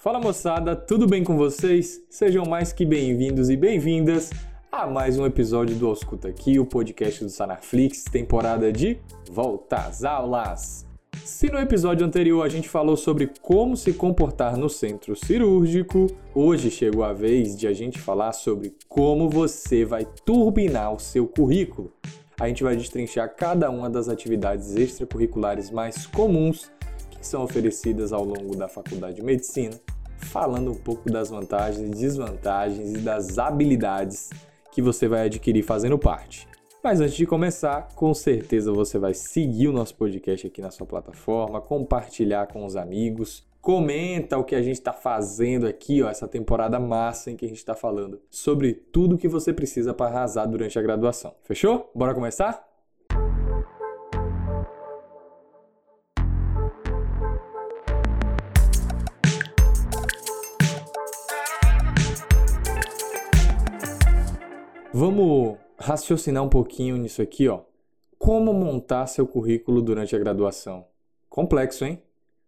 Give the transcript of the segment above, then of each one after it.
Fala moçada, tudo bem com vocês? Sejam mais que bem-vindos e bem-vindas a mais um episódio do Ausculta Aqui, o podcast do Sanarflix, temporada de Volta às Aulas. Se no episódio anterior a gente falou sobre como se comportar no centro cirúrgico, hoje chegou a vez de a gente falar sobre como você vai turbinar o seu currículo. A gente vai destrinchar cada uma das atividades extracurriculares mais comuns que são oferecidas ao longo da faculdade de medicina, falando um pouco das vantagens desvantagens e das habilidades que você vai adquirir fazendo parte. Mas antes de começar, com certeza você vai seguir o nosso podcast aqui na sua plataforma, compartilhar com os amigos, comenta o que a gente está fazendo aqui, ó, essa temporada massa em que a gente está falando sobre tudo que você precisa para arrasar durante a graduação. Fechou? Bora começar? Vamos raciocinar um pouquinho nisso aqui, ó. Como montar seu currículo durante a graduação? Complexo, hein?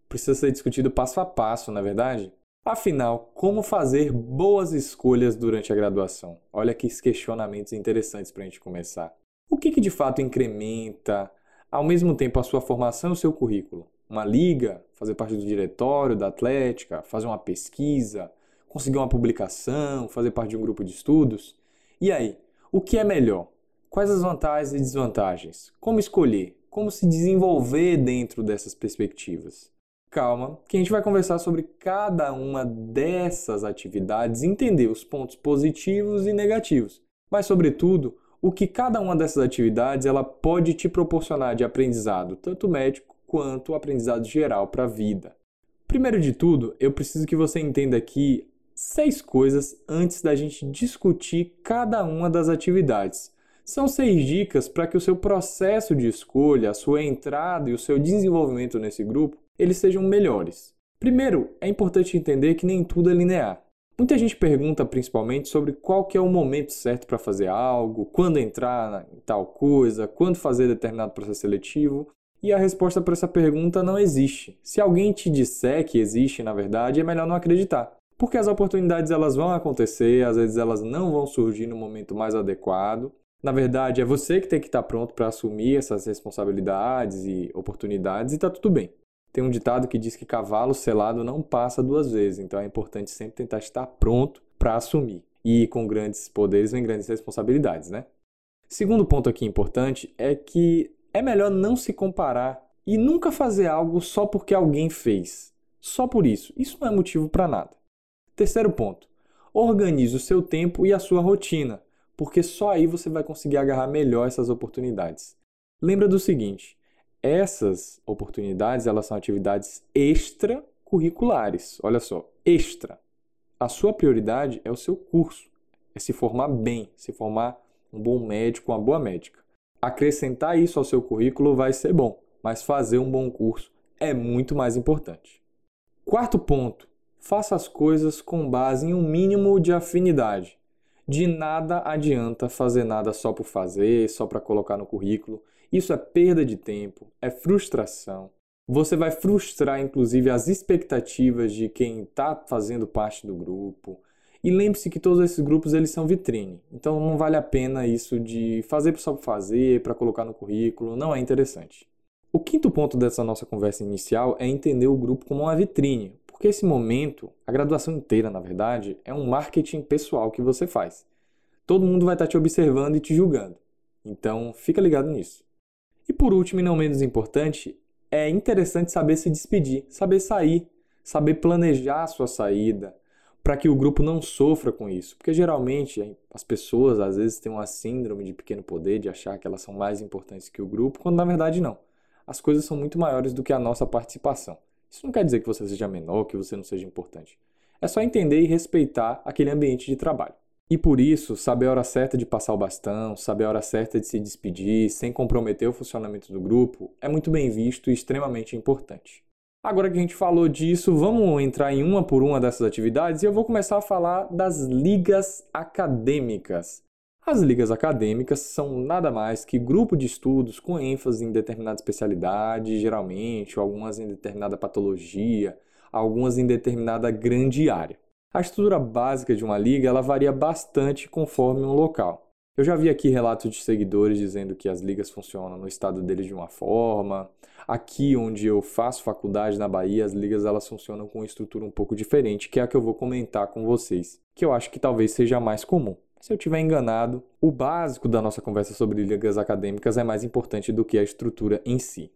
Precisa ser discutido passo a passo, na é verdade? Afinal, como fazer boas escolhas durante a graduação? Olha que questionamentos interessantes para a gente começar. O que, que de fato incrementa, ao mesmo tempo, a sua formação e o seu currículo? Uma liga, fazer parte do diretório, da atlética, fazer uma pesquisa, conseguir uma publicação, fazer parte de um grupo de estudos? E aí, o que é melhor? Quais as vantagens e desvantagens? Como escolher? Como se desenvolver dentro dessas perspectivas? Calma, que a gente vai conversar sobre cada uma dessas atividades, entender os pontos positivos e negativos, mas sobretudo o que cada uma dessas atividades ela pode te proporcionar de aprendizado, tanto médico quanto aprendizado geral para a vida. Primeiro de tudo, eu preciso que você entenda aqui seis coisas antes da gente discutir cada uma das atividades. São seis dicas para que o seu processo de escolha, a sua entrada e o seu desenvolvimento nesse grupo, eles sejam melhores. Primeiro, é importante entender que nem tudo é linear. Muita gente pergunta principalmente sobre qual que é o momento certo para fazer algo, quando entrar em tal coisa, quando fazer determinado processo seletivo, e a resposta para essa pergunta não existe. Se alguém te disser que existe, na verdade, é melhor não acreditar. Porque as oportunidades elas vão acontecer, às vezes elas não vão surgir no momento mais adequado. Na verdade, é você que tem que estar pronto para assumir essas responsabilidades e oportunidades e está tudo bem. Tem um ditado que diz que cavalo selado não passa duas vezes, então é importante sempre tentar estar pronto para assumir. E com grandes poderes vem grandes responsabilidades, né? Segundo ponto aqui importante é que é melhor não se comparar e nunca fazer algo só porque alguém fez. Só por isso. Isso não é motivo para nada. Terceiro ponto: organize o seu tempo e a sua rotina, porque só aí você vai conseguir agarrar melhor essas oportunidades. Lembra do seguinte: essas oportunidades elas são atividades extracurriculares. Olha só, extra. A sua prioridade é o seu curso, é se formar bem, se formar um bom médico, uma boa médica. Acrescentar isso ao seu currículo vai ser bom, mas fazer um bom curso é muito mais importante. Quarto ponto: faça as coisas com base em um mínimo de afinidade. De nada adianta fazer nada só por fazer, só para colocar no currículo. Isso é perda de tempo, é frustração. Você vai frustrar, inclusive, as expectativas de quem está fazendo parte do grupo. E lembre-se que todos esses grupos eles são vitrine. Então não vale a pena isso de fazer só por fazer, para colocar no currículo, não é interessante. O quinto ponto dessa nossa conversa inicial é entender o grupo como uma vitrine, porque esse momento, a graduação inteira, na verdade, é um marketing pessoal que você faz. Todo mundo vai estar te observando e te julgando. Então, fica ligado nisso. E por último, e não menos importante, é interessante saber se despedir, saber sair, saber planejar a sua saída, para que o grupo não sofra com isso. Porque geralmente as pessoas às vezes têm uma síndrome de pequeno poder, de achar que elas são mais importantes que o grupo, quando na verdade não. As coisas são muito maiores do que a nossa participação. Isso não quer dizer que você seja menor, que você não seja importante. É só entender e respeitar aquele ambiente de trabalho. E por isso, saber a hora certa de passar o bastão, saber a hora certa de se despedir, sem comprometer o funcionamento do grupo, é muito bem visto e extremamente importante. Agora que a gente falou disso, vamos entrar em uma por uma dessas atividades e eu vou começar a falar das ligas acadêmicas. As ligas acadêmicas são nada mais que grupo de estudos com ênfase em determinada especialidade, geralmente, algumas em determinada patologia, algumas em determinada grande área. A estrutura básica de uma liga ela varia bastante conforme um local. Eu já vi aqui relatos de seguidores dizendo que as ligas funcionam no estado deles de uma forma. Aqui onde eu faço faculdade na Bahia, as ligas elas funcionam com uma estrutura um pouco diferente, que é a que eu vou comentar com vocês, que eu acho que talvez seja a mais comum. Se eu estiver enganado, o básico da nossa conversa sobre ligas acadêmicas é mais importante do que a estrutura em si.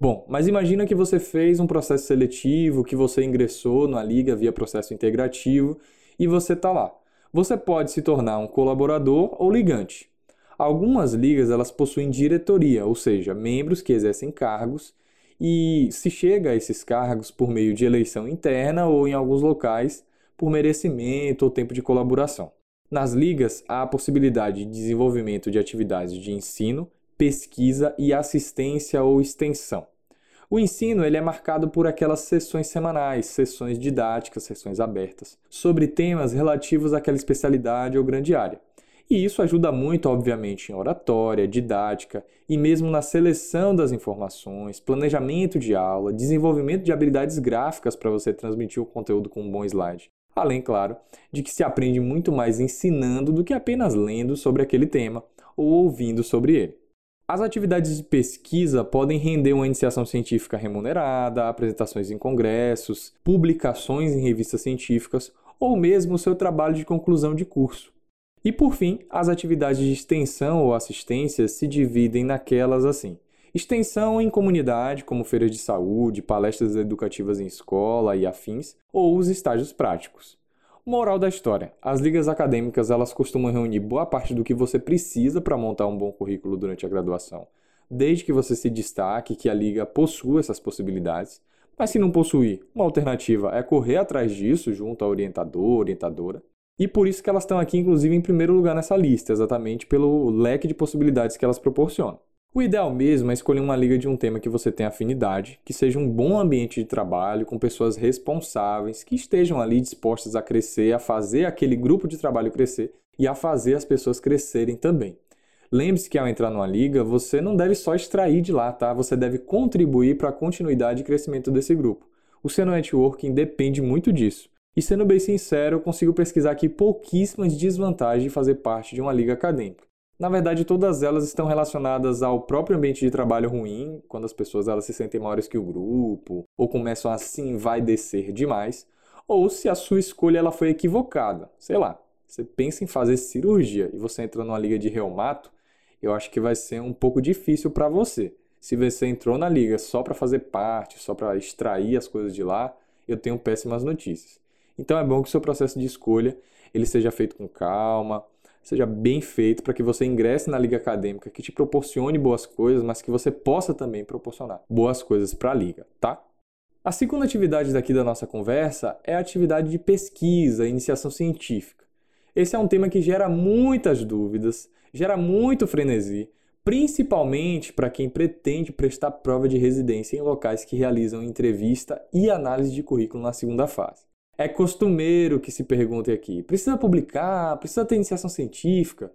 Bom, mas imagina que você fez um processo seletivo, que você ingressou na liga via processo integrativo e você está lá. Você pode se tornar um colaborador ou ligante. Algumas ligas elas possuem diretoria, ou seja, membros que exercem cargos e se chega a esses cargos por meio de eleição interna ou em alguns locais por merecimento ou tempo de colaboração. Nas ligas há a possibilidade de desenvolvimento de atividades de ensino, pesquisa e assistência ou extensão. O ensino ele é marcado por aquelas sessões semanais, sessões didáticas, sessões abertas, sobre temas relativos àquela especialidade ou grande área. E isso ajuda muito, obviamente, em oratória, didática e mesmo na seleção das informações, planejamento de aula, desenvolvimento de habilidades gráficas para você transmitir o conteúdo com um bom slide. Além, claro, de que se aprende muito mais ensinando do que apenas lendo sobre aquele tema ou ouvindo sobre ele. As atividades de pesquisa podem render uma iniciação científica remunerada, apresentações em congressos, publicações em revistas científicas ou mesmo o seu trabalho de conclusão de curso. E por fim, as atividades de extensão ou assistência se dividem naquelas assim: extensão em comunidade, como feiras de saúde, palestras educativas em escola e afins, ou os estágios práticos. Moral da história: as ligas acadêmicas elas costumam reunir boa parte do que você precisa para montar um bom currículo durante a graduação, desde que você se destaque que a liga possua essas possibilidades. Mas se não possuir, uma alternativa é correr atrás disso junto ao orientador, orientadora. E por isso que elas estão aqui, inclusive, em primeiro lugar nessa lista, exatamente pelo leque de possibilidades que elas proporcionam. O ideal mesmo é escolher uma liga de um tema que você tenha afinidade, que seja um bom ambiente de trabalho, com pessoas responsáveis, que estejam ali dispostas a crescer, a fazer aquele grupo de trabalho crescer e a fazer as pessoas crescerem também. Lembre-se que ao entrar numa liga, você não deve só extrair de lá, tá? Você deve contribuir para a continuidade e crescimento desse grupo. O seu networking depende muito disso. E sendo bem sincero, eu consigo pesquisar aqui pouquíssimas desvantagens de fazer parte de uma liga acadêmica. Na verdade, todas elas estão relacionadas ao próprio ambiente de trabalho ruim, quando as pessoas elas se sentem maiores que o grupo, ou começam assim vai descer demais, ou se a sua escolha ela foi equivocada. Sei lá, você pensa em fazer cirurgia e você entra numa liga de reumato, eu acho que vai ser um pouco difícil para você. Se você entrou na liga só para fazer parte, só para extrair as coisas de lá, eu tenho péssimas notícias. Então é bom que o seu processo de escolha ele seja feito com calma, seja bem feito para que você ingresse na liga acadêmica que te proporcione boas coisas, mas que você possa também proporcionar boas coisas para a liga, tá? A segunda atividade daqui da nossa conversa é a atividade de pesquisa, iniciação científica. Esse é um tema que gera muitas dúvidas, gera muito frenesi, principalmente para quem pretende prestar prova de residência em locais que realizam entrevista e análise de currículo na segunda fase. É costumeiro que se pergunte aqui: precisa publicar? Precisa ter iniciação científica?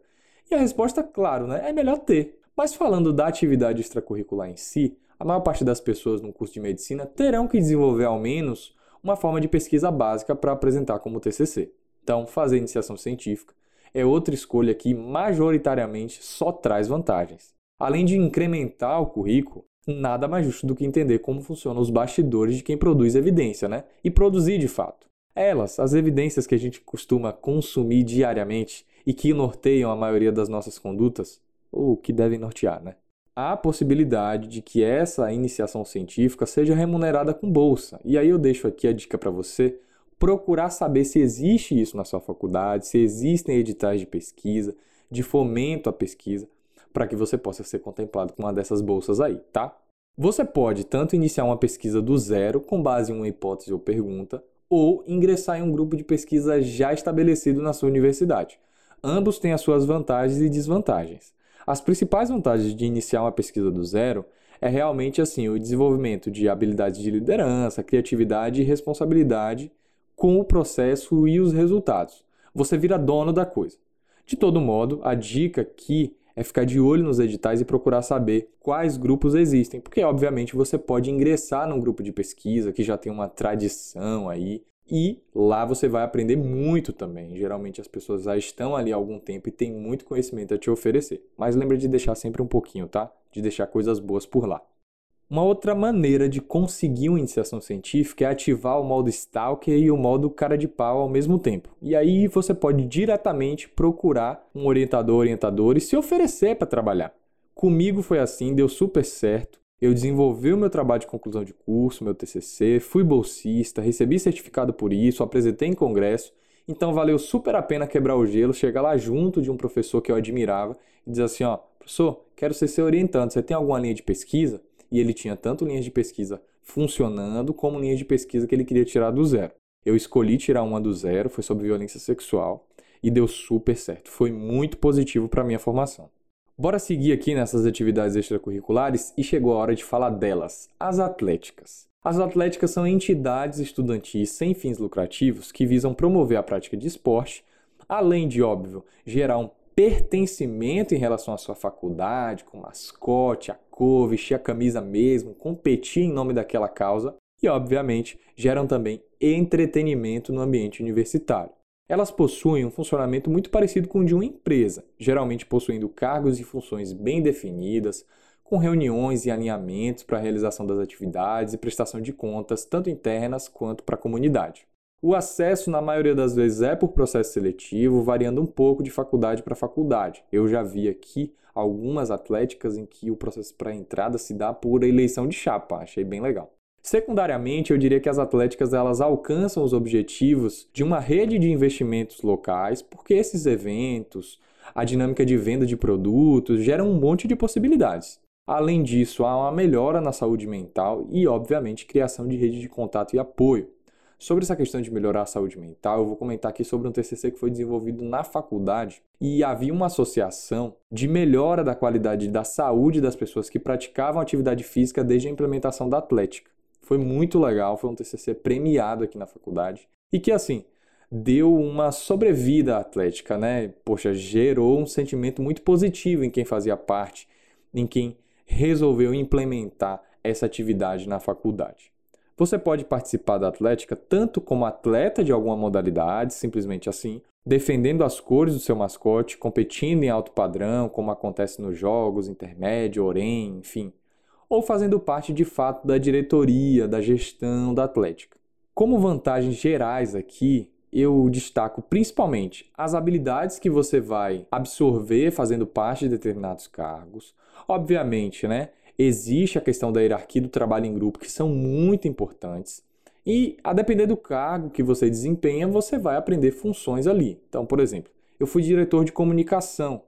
E a resposta, claro, né, é melhor ter. Mas falando da atividade extracurricular em si, a maior parte das pessoas no curso de medicina terão que desenvolver ao menos uma forma de pesquisa básica para apresentar como TCC. Então, fazer iniciação científica é outra escolha que majoritariamente só traz vantagens. Além de incrementar o currículo, nada mais justo do que entender como funcionam os bastidores de quem produz evidência, né? E produzir de fato. Elas, as evidências que a gente costuma consumir diariamente e que norteiam a maioria das nossas condutas, ou que devem nortear, né? Há a possibilidade de que essa iniciação científica seja remunerada com bolsa. E aí eu deixo aqui a dica para você procurar saber se existe isso na sua faculdade, se existem editais de pesquisa, de fomento à pesquisa, para que você possa ser contemplado com uma dessas bolsas aí, tá? Você pode tanto iniciar uma pesquisa do zero, com base em uma hipótese ou pergunta, ou ingressar em um grupo de pesquisa já estabelecido na sua universidade. Ambos têm as suas vantagens e desvantagens. As principais vantagens de iniciar uma pesquisa do zero é realmente assim o desenvolvimento de habilidades de liderança, criatividade e responsabilidade com o processo e os resultados. Você vira dono da coisa. De todo modo, a dica aqui é ficar de olho nos editais e procurar saber quais grupos existem, porque obviamente você pode ingressar num grupo de pesquisa que já tem uma tradição aí e lá você vai aprender muito também. Geralmente as pessoas já estão ali há algum tempo e têm muito conhecimento a te oferecer. Mas lembra de deixar sempre um pouquinho, tá? De deixar coisas boas por lá. Uma outra maneira de conseguir uma iniciação científica é ativar o modo Stalker e o modo cara de pau ao mesmo tempo. E aí você pode diretamente procurar um orientador orientador e se oferecer para trabalhar. Comigo foi assim, deu super certo. Eu desenvolvi o meu trabalho de conclusão de curso, meu TCC, fui bolsista, recebi certificado por isso, apresentei em congresso. Então valeu super a pena quebrar o gelo, chegar lá junto de um professor que eu admirava e dizer assim, ó, professor, quero ser seu orientante, você tem alguma linha de pesquisa? E ele tinha tanto linhas de pesquisa funcionando como linhas de pesquisa que ele queria tirar do zero. Eu escolhi tirar uma do zero, foi sobre violência sexual e deu super certo. Foi muito positivo para minha formação. Bora seguir aqui nessas atividades extracurriculares e chegou a hora de falar delas, as atléticas. As atléticas são entidades estudantis sem fins lucrativos que visam promover a prática de esporte, além de, óbvio, gerar um pertencimento em relação à sua faculdade, com mascote, a cor, vestir a camisa mesmo, competir em nome daquela causa e, obviamente, geram também entretenimento no ambiente universitário. Elas possuem um funcionamento muito parecido com o de uma empresa, geralmente possuindo cargos e funções bem definidas, com reuniões e alinhamentos para a realização das atividades e prestação de contas, tanto internas quanto para a comunidade. O acesso, na maioria das vezes, é por processo seletivo, variando um pouco de faculdade para faculdade. Eu já vi aqui algumas atléticas em que o processo para entrada se dá por eleição de chapa, achei bem legal. Secundariamente, eu diria que as atléticas elas alcançam os objetivos de uma rede de investimentos locais, porque esses eventos, a dinâmica de venda de produtos geram um monte de possibilidades. Além disso, há uma melhora na saúde mental e, obviamente, criação de rede de contato e apoio. Sobre essa questão de melhorar a saúde mental, eu vou comentar aqui sobre um TCC que foi desenvolvido na faculdade e havia uma associação de melhora da qualidade da saúde das pessoas que praticavam atividade física desde a implementação da atlética. Foi muito legal, foi um TCC premiado aqui na faculdade e que assim deu uma sobrevida à atlética, né? Poxa, gerou um sentimento muito positivo em quem fazia parte, em quem resolveu implementar essa atividade na faculdade. Você pode participar da atlética tanto como atleta de alguma modalidade, simplesmente assim, defendendo as cores do seu mascote, competindo em alto padrão, como acontece nos jogos, intermédio, orem, enfim, ou fazendo parte de fato da diretoria, da gestão da Atlética. Como vantagens gerais aqui, eu destaco principalmente as habilidades que você vai absorver fazendo parte de determinados cargos. Obviamente, né? Existe a questão da hierarquia do trabalho em grupo, que são muito importantes. E a depender do cargo que você desempenha, você vai aprender funções ali. Então, por exemplo, eu fui diretor de comunicação.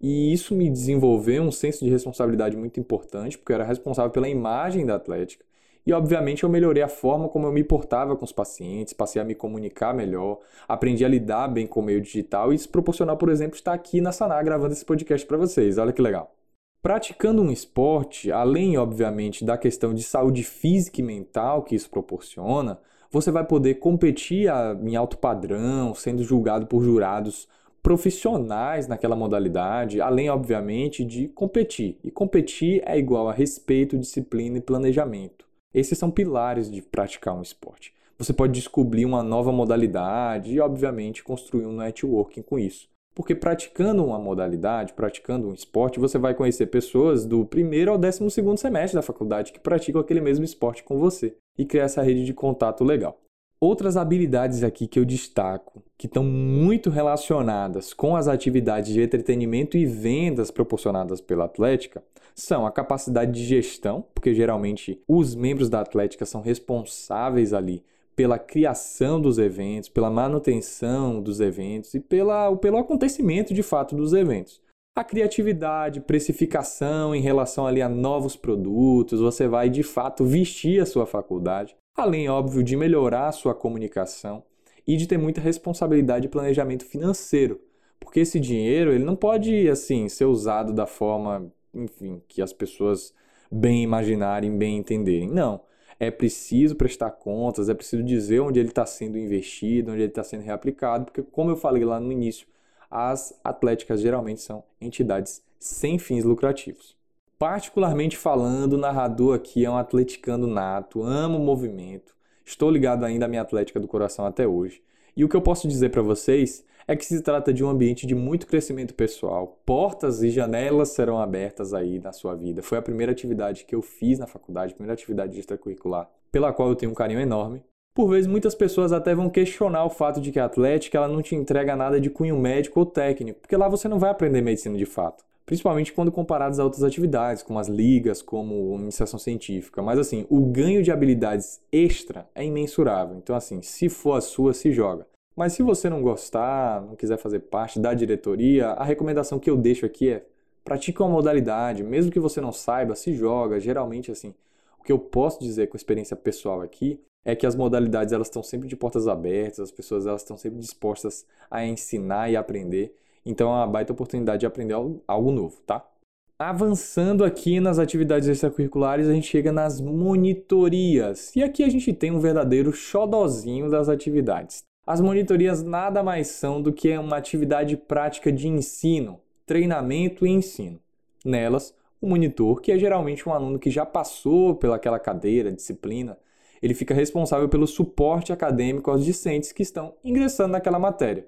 E isso me desenvolveu um senso de responsabilidade muito importante, porque eu era responsável pela imagem da Atlética. E, obviamente, eu melhorei a forma como eu me portava com os pacientes, passei a me comunicar melhor, aprendi a lidar bem com o meio digital e isso proporcionou, por exemplo, estar aqui na Sanar gravando esse podcast para vocês. Olha que legal. Praticando um esporte, além, obviamente, da questão de saúde física e mental que isso proporciona, você vai poder competir em alto padrão, sendo julgado por jurados profissionais naquela modalidade, além, obviamente, de competir. E competir é igual a respeito, disciplina e planejamento. Esses são pilares de praticar um esporte. Você pode descobrir uma nova modalidade e, obviamente, construir um networking com isso. Porque praticando uma modalidade, praticando um esporte, você vai conhecer pessoas do primeiro ao décimo segundo semestre da faculdade que praticam aquele mesmo esporte com você e criar essa rede de contato legal. Outras habilidades aqui que eu destaco, que estão muito relacionadas com as atividades de entretenimento e vendas proporcionadas pela Atlética, são a capacidade de gestão, porque geralmente os membros da Atlética são responsáveis ali pela criação dos eventos, pela manutenção dos eventos e pela, pelo acontecimento de fato dos eventos. A criatividade, precificação em relação ali a novos produtos, você vai de fato vestir a sua faculdade além, óbvio, de melhorar a sua comunicação e de ter muita responsabilidade e planejamento financeiro, porque esse dinheiro ele não pode assim ser usado da forma, enfim, que as pessoas bem imaginarem, bem entenderem. Não, é preciso prestar contas, é preciso dizer onde ele está sendo investido, onde ele está sendo reaplicado, porque como eu falei lá no início, as atléticas geralmente são entidades sem fins lucrativos. Particularmente falando, o narrador aqui é um atleticano nato, amo o movimento, estou ligado ainda à minha atlética do coração até hoje. E o que eu posso dizer para vocês é que se trata de um ambiente de muito crescimento pessoal. Portas e janelas serão abertas aí na sua vida. Foi a primeira atividade que eu fiz na faculdade, a primeira atividade extracurricular, pela qual eu tenho um carinho enorme. Por vezes, muitas pessoas até vão questionar o fato de que a atlética ela não te entrega nada de cunho médico ou técnico, porque lá você não vai aprender medicina de fato. Principalmente quando comparados a outras atividades, como as ligas, como iniciação científica. Mas assim, o ganho de habilidades extra é imensurável. Então assim, se for a sua, se joga. Mas se você não gostar, não quiser fazer parte da diretoria, a recomendação que eu deixo aqui é pratique uma modalidade, mesmo que você não saiba, se joga. Geralmente, assim, o que eu posso dizer com experiência pessoal aqui é que as modalidades elas estão sempre de portas abertas, as pessoas elas estão sempre dispostas a ensinar e aprender. Então é uma baita oportunidade de aprender algo novo, tá? Avançando aqui nas atividades extracurriculares, a gente chega nas monitorias. E aqui a gente tem um verdadeiro xodozinho das atividades. As monitorias nada mais são do que uma atividade prática de ensino, treinamento e ensino. Nelas, o monitor, que é geralmente um aluno que já passou pelaquela cadeira, disciplina, ele fica responsável pelo suporte acadêmico aos discentes que estão ingressando naquela matéria.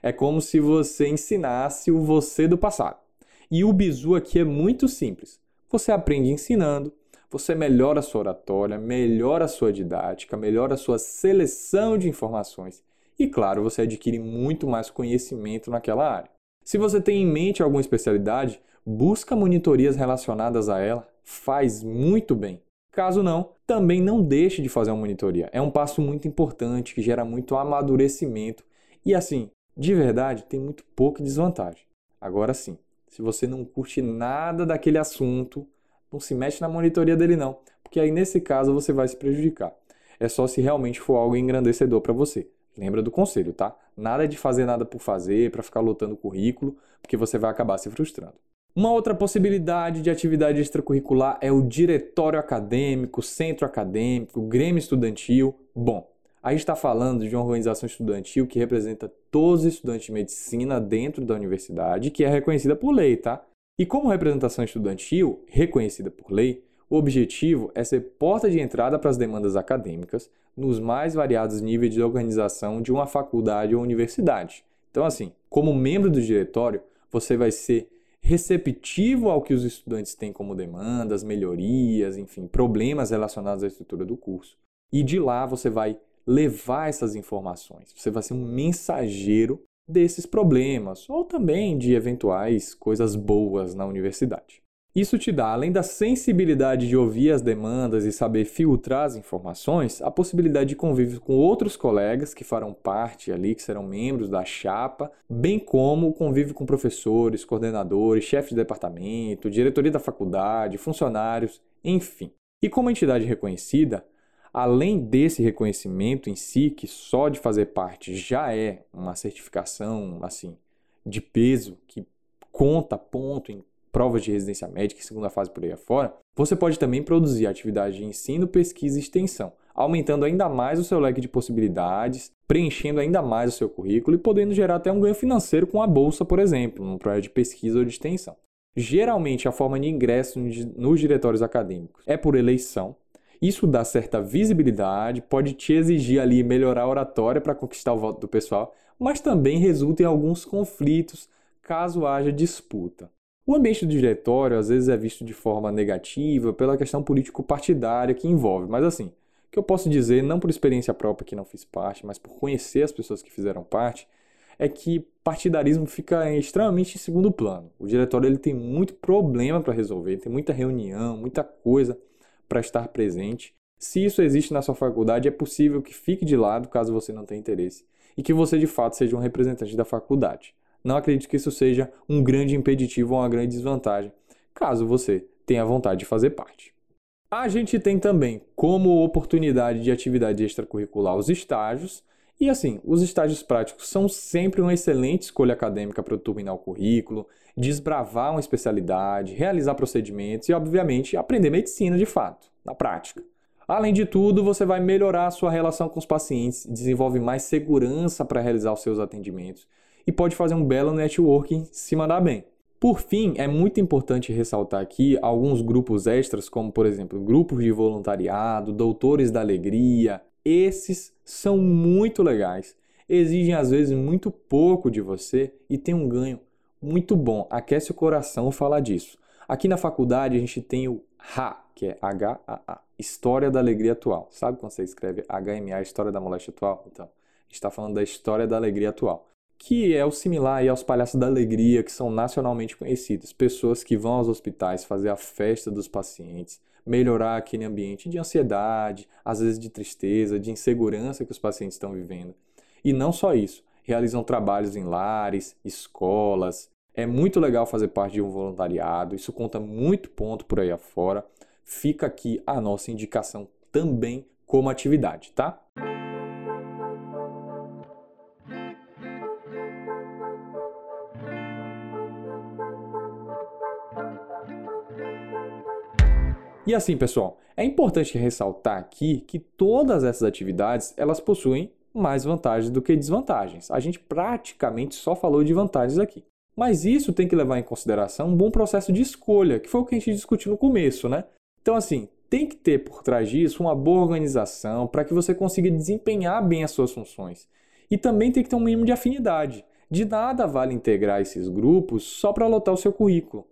É como se você ensinasse o você do passado. E o bizu aqui é muito simples. Você aprende ensinando, você melhora a sua oratória, melhora a sua didática, melhora a sua seleção de informações e, claro, você adquire muito mais conhecimento naquela área. Se você tem em mente alguma especialidade, busca monitorias relacionadas a ela, faz muito bem. Caso não, também não deixe de fazer uma monitoria. É um passo muito importante que gera muito amadurecimento e assim, de verdade, tem muito pouca desvantagem. Agora sim, se você não curte nada daquele assunto, não se mexe na monitoria dele não, porque aí nesse caso você vai se prejudicar. É só se realmente for algo engrandecedor para você. Lembra do conselho, tá? Nada de fazer nada por fazer, para ficar lotando currículo, porque você vai acabar se frustrando. Uma outra possibilidade de atividade extracurricular é o diretório acadêmico, centro acadêmico, grêmio estudantil. Bom, a gente está falando de uma organização estudantil que representa todos os estudantes de medicina dentro da universidade, que é reconhecida por lei, tá? E como representação estudantil, reconhecida por lei, o objetivo é ser porta de entrada para as demandas acadêmicas nos mais variados níveis de organização de uma faculdade ou universidade. Então, assim, como membro do diretório, você vai ser receptivo ao que os estudantes têm como demandas, melhorias, enfim, problemas relacionados à estrutura do curso. E de lá você vai levar essas informações. Você vai ser um mensageiro desses problemas ou também de eventuais coisas boas na universidade. Isso te dá, além da sensibilidade de ouvir as demandas e saber filtrar as informações, a possibilidade de convívio com outros colegas que farão parte ali, que serão membros da chapa, bem como o convívio com professores, coordenadores, chefes de departamento, diretoria da faculdade, funcionários, enfim. E como entidade reconhecida, além desse reconhecimento em si, que só de fazer parte já é uma certificação assim de peso que conta ponto em provas de residência médica e segunda fase por aí afora, você pode também produzir atividade de ensino, pesquisa e extensão, aumentando ainda mais o seu leque de possibilidades, preenchendo ainda mais o seu currículo e podendo gerar até um ganho financeiro com a bolsa, por exemplo, num projeto de pesquisa ou de extensão. Geralmente, a forma de ingresso nos diretórios acadêmicos é por eleição. Isso dá certa visibilidade, pode te exigir ali melhorar a oratória para conquistar o voto do pessoal, mas também resulta em alguns conflitos caso haja disputa. O ambiente do diretório às vezes é visto de forma negativa pela questão político-partidária que envolve, mas assim, o que eu posso dizer, não por experiência própria que não fiz parte, mas por conhecer as pessoas que fizeram parte, é que partidarismo fica extremamente em segundo plano. O diretório ele tem muito problema para resolver, tem muita reunião, muita coisa para estar presente. Se isso existe na sua faculdade, é possível que fique de lado caso você não tenha interesse e que você de fato seja um representante da faculdade. Não acredito que isso seja um grande impeditivo ou uma grande desvantagem, caso você tenha vontade de fazer parte. A gente tem também como oportunidade de atividade extracurricular os estágios, e assim, os estágios práticos são sempre uma excelente escolha acadêmica para turbinar o currículo, desbravar uma especialidade, realizar procedimentos e, obviamente, aprender medicina de fato, na prática. Além de tudo, você vai melhorar a sua relação com os pacientes, desenvolve mais segurança para realizar os seus atendimentos e pode fazer um belo networking se mandar bem. Por fim, é muito importante ressaltar aqui alguns grupos extras, como por exemplo, grupos de voluntariado, doutores da alegria. Esses são muito legais, exigem às vezes muito pouco de você e tem um ganho muito bom. Aquece o coração falar disso. Aqui na faculdade a gente tem o HA, que é H-A-A, História da Alegria Atual. Sabe quando você escreve HMA, História da Moléstia Atual? Então, a gente está falando da História da Alegria Atual que é o similar aos palhaços da alegria, que são nacionalmente conhecidos. Pessoas que vão aos hospitais fazer a festa dos pacientes, melhorar aquele ambiente de ansiedade, às vezes de tristeza, de insegurança que os pacientes estão vivendo. E não só isso, realizam trabalhos em lares, escolas. É muito legal fazer parte de um voluntariado, isso conta muito ponto por aí afora. Fica aqui a nossa indicação também como atividade, tá? E assim, pessoal, é importante ressaltar aqui que todas essas atividades elas possuem mais vantagens do que desvantagens. A gente praticamente só falou de vantagens aqui. Mas isso tem que levar em consideração um bom processo de escolha, que foi o que a gente discutiu no começo, né? Então, assim, tem que ter por trás disso uma boa organização para que você consiga desempenhar bem as suas funções. E também tem que ter um mínimo de afinidade. De nada vale integrar esses grupos só para lotar o seu currículo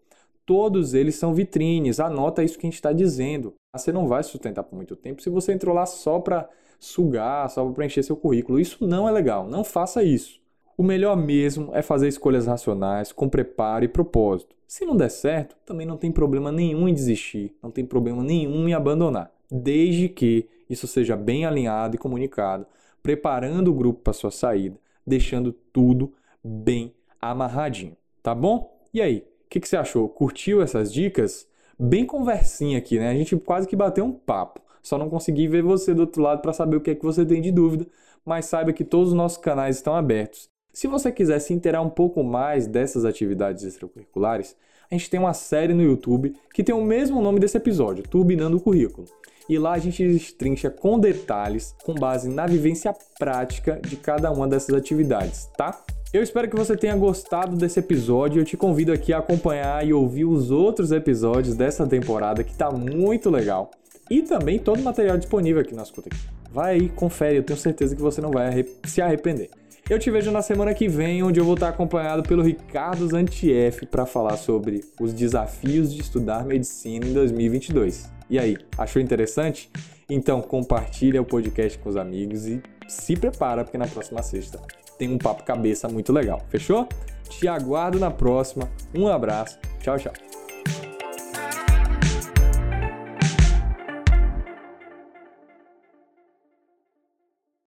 todos eles são vitrines. Anota isso que a gente está dizendo. Você não vai sustentar por muito tempo se você entrou lá só para sugar, só para preencher seu currículo. Isso não é legal. Não faça isso. O melhor mesmo é fazer escolhas racionais, com preparo e propósito. Se não der certo, também não tem problema nenhum em desistir, não tem problema nenhum em abandonar, desde que isso seja bem alinhado e comunicado, preparando o grupo para sua saída, deixando tudo bem amarradinho, tá bom? E aí, o que, que, você achou? Curtiu essas dicas? Bem conversinha aqui, né? A gente quase que bateu um papo. Só não consegui ver você do outro lado para saber o que é que você tem de dúvida, mas saiba que todos os nossos canais estão abertos. Se você quiser se inteirar um pouco mais dessas atividades extracurriculares, a gente tem uma série no YouTube que tem o mesmo nome desse episódio, Turbinando o Currículo. E lá a gente destrincha com detalhes, com base na vivência prática de cada uma dessas atividades, tá? Eu espero que você tenha gostado desse episódio. Eu te convido aqui a acompanhar e ouvir os outros episódios dessa temporada que tá muito legal. E também todo o material disponível aqui na Escuta. Vai aí, confere, eu tenho certeza que você não vai se arrepender. Eu te vejo na semana que vem, onde eu vou estar acompanhado pelo Ricardo Zantief para falar sobre os desafios de estudar medicina em 2022. E aí, achou interessante? Então compartilha o podcast com os amigos e se prepara porque na próxima sexta tem um papo cabeça muito legal. Fechou? Te aguardo na próxima. Um abraço. Tchau, tchau.